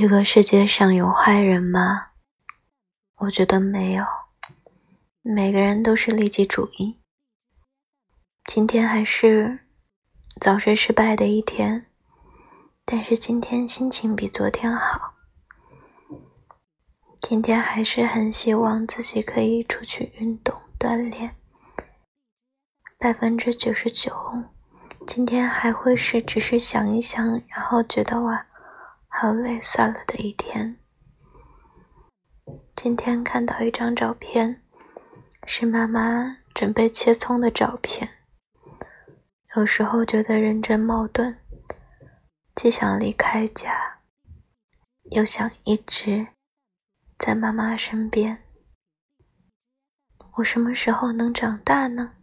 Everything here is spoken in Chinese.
这个世界上有坏人吗？我觉得没有，每个人都是利己主义。今天还是早睡失败的一天，但是今天心情比昨天好。今天还是很希望自己可以出去运动锻炼。百分之九十九，今天还会是只是想一想，然后觉得哇。好累，算了的一天。今天看到一张照片，是妈妈准备切葱的照片。有时候觉得人真矛盾，既想离开家，又想一直在妈妈身边。我什么时候能长大呢？